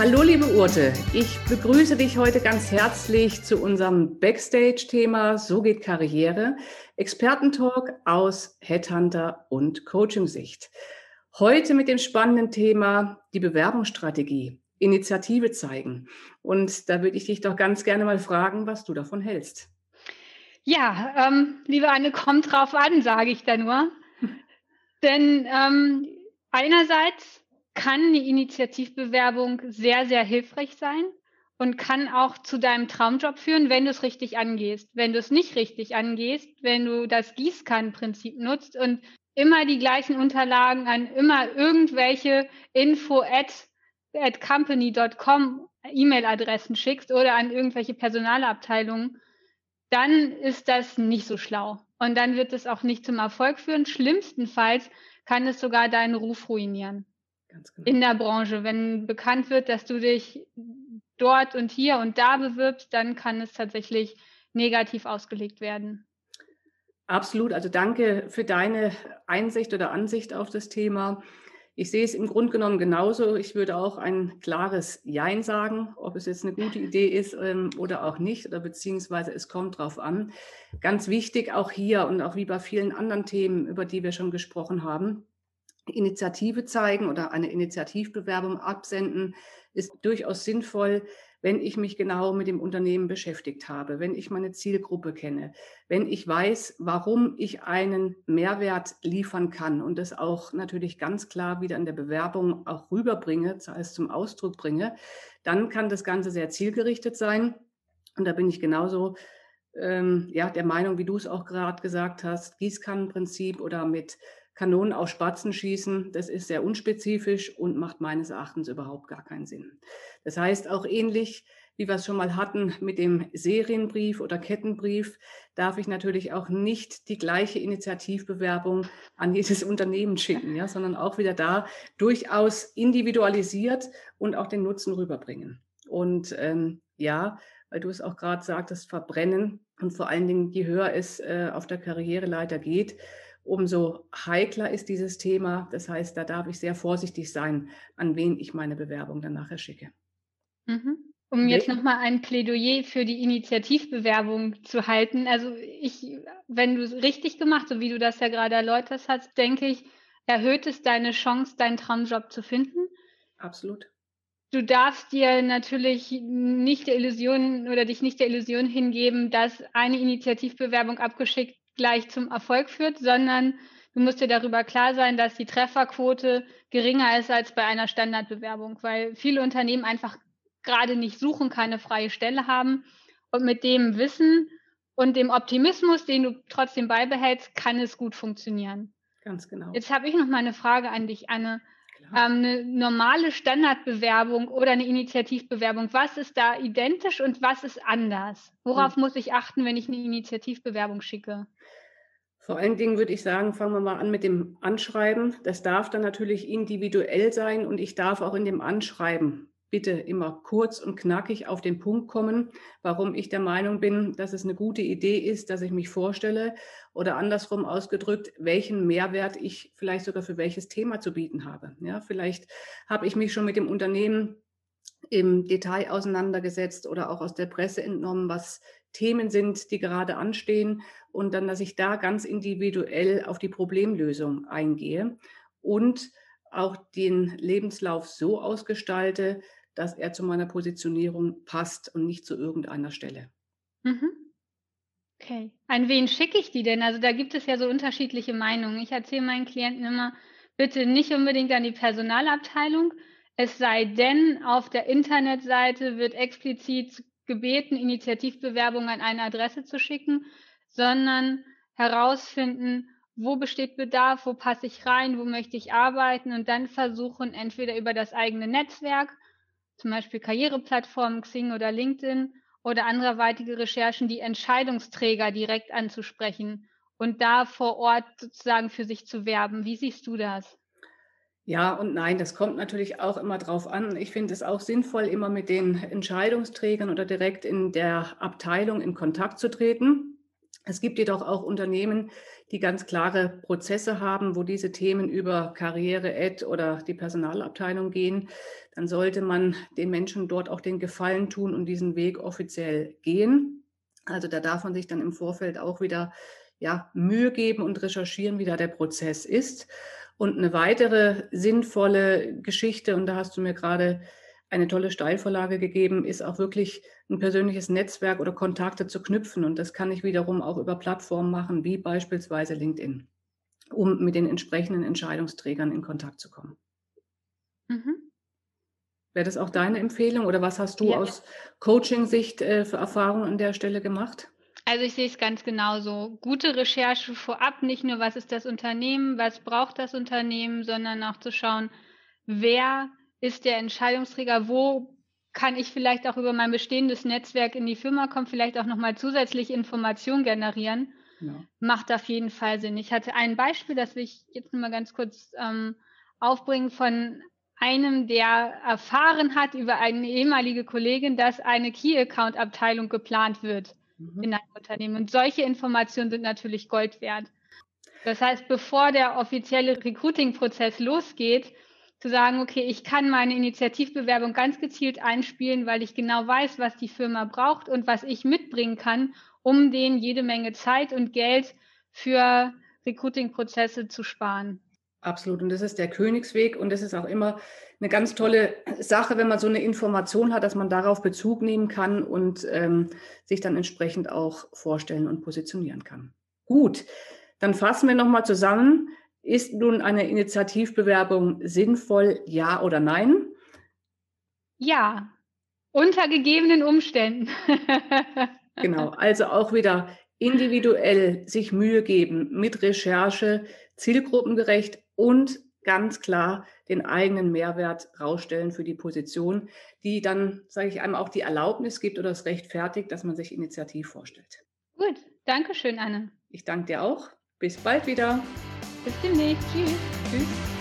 Hallo liebe Urte, ich begrüße dich heute ganz herzlich zu unserem Backstage-Thema So geht Karriere, Expertentalk aus Headhunter und Coaching-Sicht. Heute mit dem spannenden Thema die Bewerbungsstrategie, Initiative zeigen. Und da würde ich dich doch ganz gerne mal fragen, was du davon hältst. Ja, ähm, liebe Anne, kommt drauf an, sage ich da nur. Denn ähm, einerseits kann eine Initiativbewerbung sehr, sehr hilfreich sein und kann auch zu deinem Traumjob führen, wenn du es richtig angehst. Wenn du es nicht richtig angehst, wenn du das Gießkannenprinzip nutzt und immer die gleichen Unterlagen an immer irgendwelche info at, at company.com E-Mail-Adressen schickst oder an irgendwelche Personalabteilungen, dann ist das nicht so schlau. Und dann wird es auch nicht zum Erfolg führen. Schlimmstenfalls kann es sogar deinen Ruf ruinieren. Genau. In der Branche. Wenn bekannt wird, dass du dich dort und hier und da bewirbst, dann kann es tatsächlich negativ ausgelegt werden. Absolut. Also danke für deine Einsicht oder Ansicht auf das Thema. Ich sehe es im Grunde genommen genauso. Ich würde auch ein klares Jein sagen, ob es jetzt eine gute Idee ist ähm, oder auch nicht, oder beziehungsweise es kommt drauf an. Ganz wichtig auch hier und auch wie bei vielen anderen Themen, über die wir schon gesprochen haben, Initiative zeigen oder eine Initiativbewerbung absenden, ist durchaus sinnvoll, wenn ich mich genau mit dem Unternehmen beschäftigt habe, wenn ich meine Zielgruppe kenne, wenn ich weiß, warum ich einen Mehrwert liefern kann und das auch natürlich ganz klar wieder in der Bewerbung auch rüberbringe, heißt zum Ausdruck bringe, dann kann das Ganze sehr zielgerichtet sein. Und da bin ich genauso ähm, ja, der Meinung, wie du es auch gerade gesagt hast, Gießkannenprinzip oder mit Kanonen auf Spatzen schießen, das ist sehr unspezifisch und macht meines Erachtens überhaupt gar keinen Sinn. Das heißt auch ähnlich, wie wir es schon mal hatten mit dem Serienbrief oder Kettenbrief, darf ich natürlich auch nicht die gleiche Initiativbewerbung an jedes Unternehmen schicken, ja, sondern auch wieder da durchaus individualisiert und auch den Nutzen rüberbringen. Und ähm, ja, weil du es auch gerade sagtest, verbrennen und vor allen Dingen, je höher es äh, auf der Karriereleiter geht, umso heikler ist dieses Thema. Das heißt, da darf ich sehr vorsichtig sein, an wen ich meine Bewerbung dann nachher schicke. Mhm. Um jetzt nochmal ein Plädoyer für die Initiativbewerbung zu halten. Also ich, wenn du es richtig gemacht, so wie du das ja gerade erläutert hast, denke ich, erhöht es deine Chance, deinen Traumjob zu finden. Absolut. Du darfst dir natürlich nicht der Illusion oder dich nicht der Illusion hingeben, dass eine Initiativbewerbung abgeschickt gleich zum Erfolg führt, sondern du musst dir darüber klar sein, dass die Trefferquote geringer ist als bei einer Standardbewerbung, weil viele Unternehmen einfach gerade nicht suchen, keine freie Stelle haben und mit dem Wissen und dem Optimismus, den du trotzdem beibehältst, kann es gut funktionieren. Ganz genau. Jetzt habe ich noch mal eine Frage an dich, Anne. Ähm, eine normale Standardbewerbung oder eine Initiativbewerbung, was ist da identisch und was ist anders? Worauf hm. muss ich achten, wenn ich eine Initiativbewerbung schicke? Vor allen Dingen würde ich sagen, fangen wir mal an mit dem Anschreiben. Das darf dann natürlich individuell sein und ich darf auch in dem Anschreiben bitte immer kurz und knackig auf den Punkt kommen, warum ich der Meinung bin, dass es eine gute Idee ist, dass ich mich vorstelle oder andersrum ausgedrückt, welchen Mehrwert ich vielleicht sogar für welches Thema zu bieten habe. Ja, vielleicht habe ich mich schon mit dem Unternehmen im Detail auseinandergesetzt oder auch aus der Presse entnommen, was Themen sind, die gerade anstehen und dann, dass ich da ganz individuell auf die Problemlösung eingehe und auch den Lebenslauf so ausgestalte, dass er zu meiner Positionierung passt und nicht zu irgendeiner Stelle. Mhm. Okay. An wen schicke ich die denn? Also da gibt es ja so unterschiedliche Meinungen. Ich erzähle meinen Klienten immer, bitte nicht unbedingt an die Personalabteilung, es sei denn, auf der Internetseite wird explizit gebeten, Initiativbewerbungen an eine Adresse zu schicken, sondern herausfinden, wo besteht Bedarf, wo passe ich rein, wo möchte ich arbeiten und dann versuchen, entweder über das eigene Netzwerk, zum Beispiel Karriereplattformen, Xing oder LinkedIn oder anderweitige Recherchen, die Entscheidungsträger direkt anzusprechen und da vor Ort sozusagen für sich zu werben. Wie siehst du das? Ja und nein, das kommt natürlich auch immer drauf an. Ich finde es auch sinnvoll, immer mit den Entscheidungsträgern oder direkt in der Abteilung in Kontakt zu treten. Es gibt jedoch auch Unternehmen, die ganz klare Prozesse haben, wo diese Themen über Karriere, Ad oder die Personalabteilung gehen. Dann sollte man den Menschen dort auch den Gefallen tun und diesen Weg offiziell gehen. Also da darf man sich dann im Vorfeld auch wieder ja, Mühe geben und recherchieren, wie da der Prozess ist. Und eine weitere sinnvolle Geschichte, und da hast du mir gerade eine tolle Steilvorlage gegeben, ist auch wirklich ein persönliches Netzwerk oder Kontakte zu knüpfen. Und das kann ich wiederum auch über Plattformen machen, wie beispielsweise LinkedIn, um mit den entsprechenden Entscheidungsträgern in Kontakt zu kommen. Mhm. Wäre das auch deine Empfehlung oder was hast du ja. aus Coaching-Sicht äh, für Erfahrungen an der Stelle gemacht? Also ich sehe es ganz genauso. Gute Recherche vorab, nicht nur was ist das Unternehmen, was braucht das Unternehmen, sondern auch zu schauen, wer ist der Entscheidungsträger, wo kann ich vielleicht auch über mein bestehendes Netzwerk in die Firma kommen, vielleicht auch nochmal zusätzliche Informationen generieren. Ja. Macht auf jeden Fall Sinn. Ich hatte ein Beispiel, das will ich jetzt mal ganz kurz ähm, aufbringen von einem, der erfahren hat über eine ehemalige Kollegin, dass eine Key-Account-Abteilung geplant wird mhm. in einem Unternehmen. Und solche Informationen sind natürlich Gold wert. Das heißt, bevor der offizielle Recruiting-Prozess losgeht, zu sagen, okay, ich kann meine Initiativbewerbung ganz gezielt einspielen, weil ich genau weiß, was die Firma braucht und was ich mitbringen kann, um denen jede Menge Zeit und Geld für Recruiting-Prozesse zu sparen. Absolut. Und das ist der Königsweg. Und das ist auch immer eine ganz tolle Sache, wenn man so eine Information hat, dass man darauf Bezug nehmen kann und ähm, sich dann entsprechend auch vorstellen und positionieren kann. Gut, dann fassen wir nochmal zusammen. Ist nun eine Initiativbewerbung sinnvoll, ja oder nein? Ja, unter gegebenen Umständen. genau, also auch wieder individuell sich Mühe geben mit Recherche, zielgruppengerecht und ganz klar den eigenen Mehrwert rausstellen für die Position, die dann, sage ich einmal, auch die Erlaubnis gibt oder das rechtfertigt, dass man sich initiativ vorstellt. Gut, danke schön, Anne. Ich danke dir auch. Bis bald wieder. Bis demnächst. Tschüss. Tschüss.